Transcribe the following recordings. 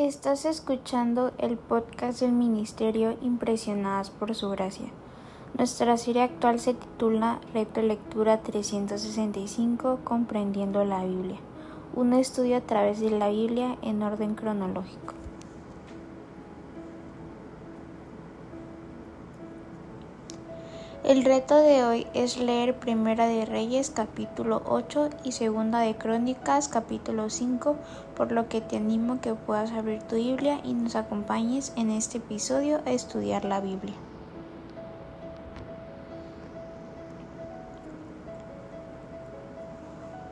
Estás escuchando el podcast del Ministerio Impresionadas por Su Gracia. Nuestra serie actual se titula Reto Lectura 365 Comprendiendo la Biblia, un estudio a través de la Biblia en orden cronológico. El reto de hoy es leer Primera de Reyes capítulo 8 y Segunda de Crónicas capítulo 5, por lo que te animo que puedas abrir tu Biblia y nos acompañes en este episodio a estudiar la Biblia.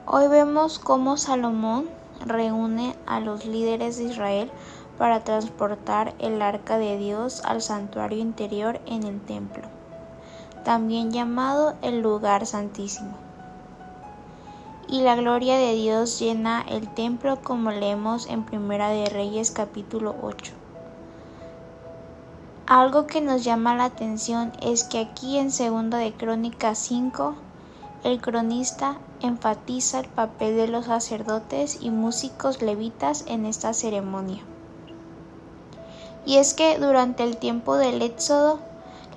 Hoy vemos cómo Salomón reúne a los líderes de Israel para transportar el arca de Dios al santuario interior en el templo también llamado el lugar santísimo. Y la gloria de Dios llena el templo como leemos en Primera de Reyes capítulo 8. Algo que nos llama la atención es que aquí en Segunda de Crónicas 5 el cronista enfatiza el papel de los sacerdotes y músicos levitas en esta ceremonia. Y es que durante el tiempo del Éxodo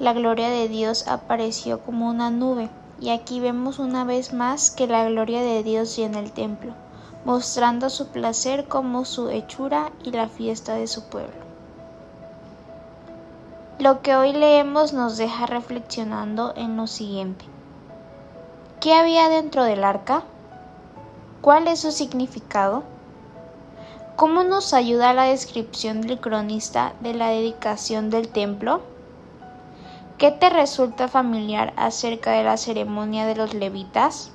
la gloria de Dios apareció como una nube, y aquí vemos una vez más que la gloria de Dios llena el templo, mostrando su placer como su hechura y la fiesta de su pueblo. Lo que hoy leemos nos deja reflexionando en lo siguiente. ¿Qué había dentro del arca? ¿Cuál es su significado? ¿Cómo nos ayuda la descripción del cronista de la dedicación del templo? ¿Qué te resulta familiar acerca de la ceremonia de los levitas?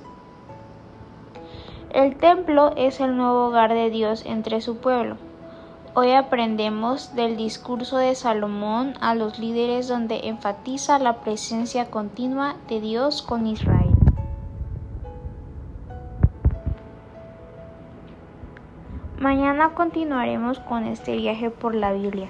El templo es el nuevo hogar de Dios entre su pueblo. Hoy aprendemos del discurso de Salomón a los líderes donde enfatiza la presencia continua de Dios con Israel. Mañana continuaremos con este viaje por la Biblia.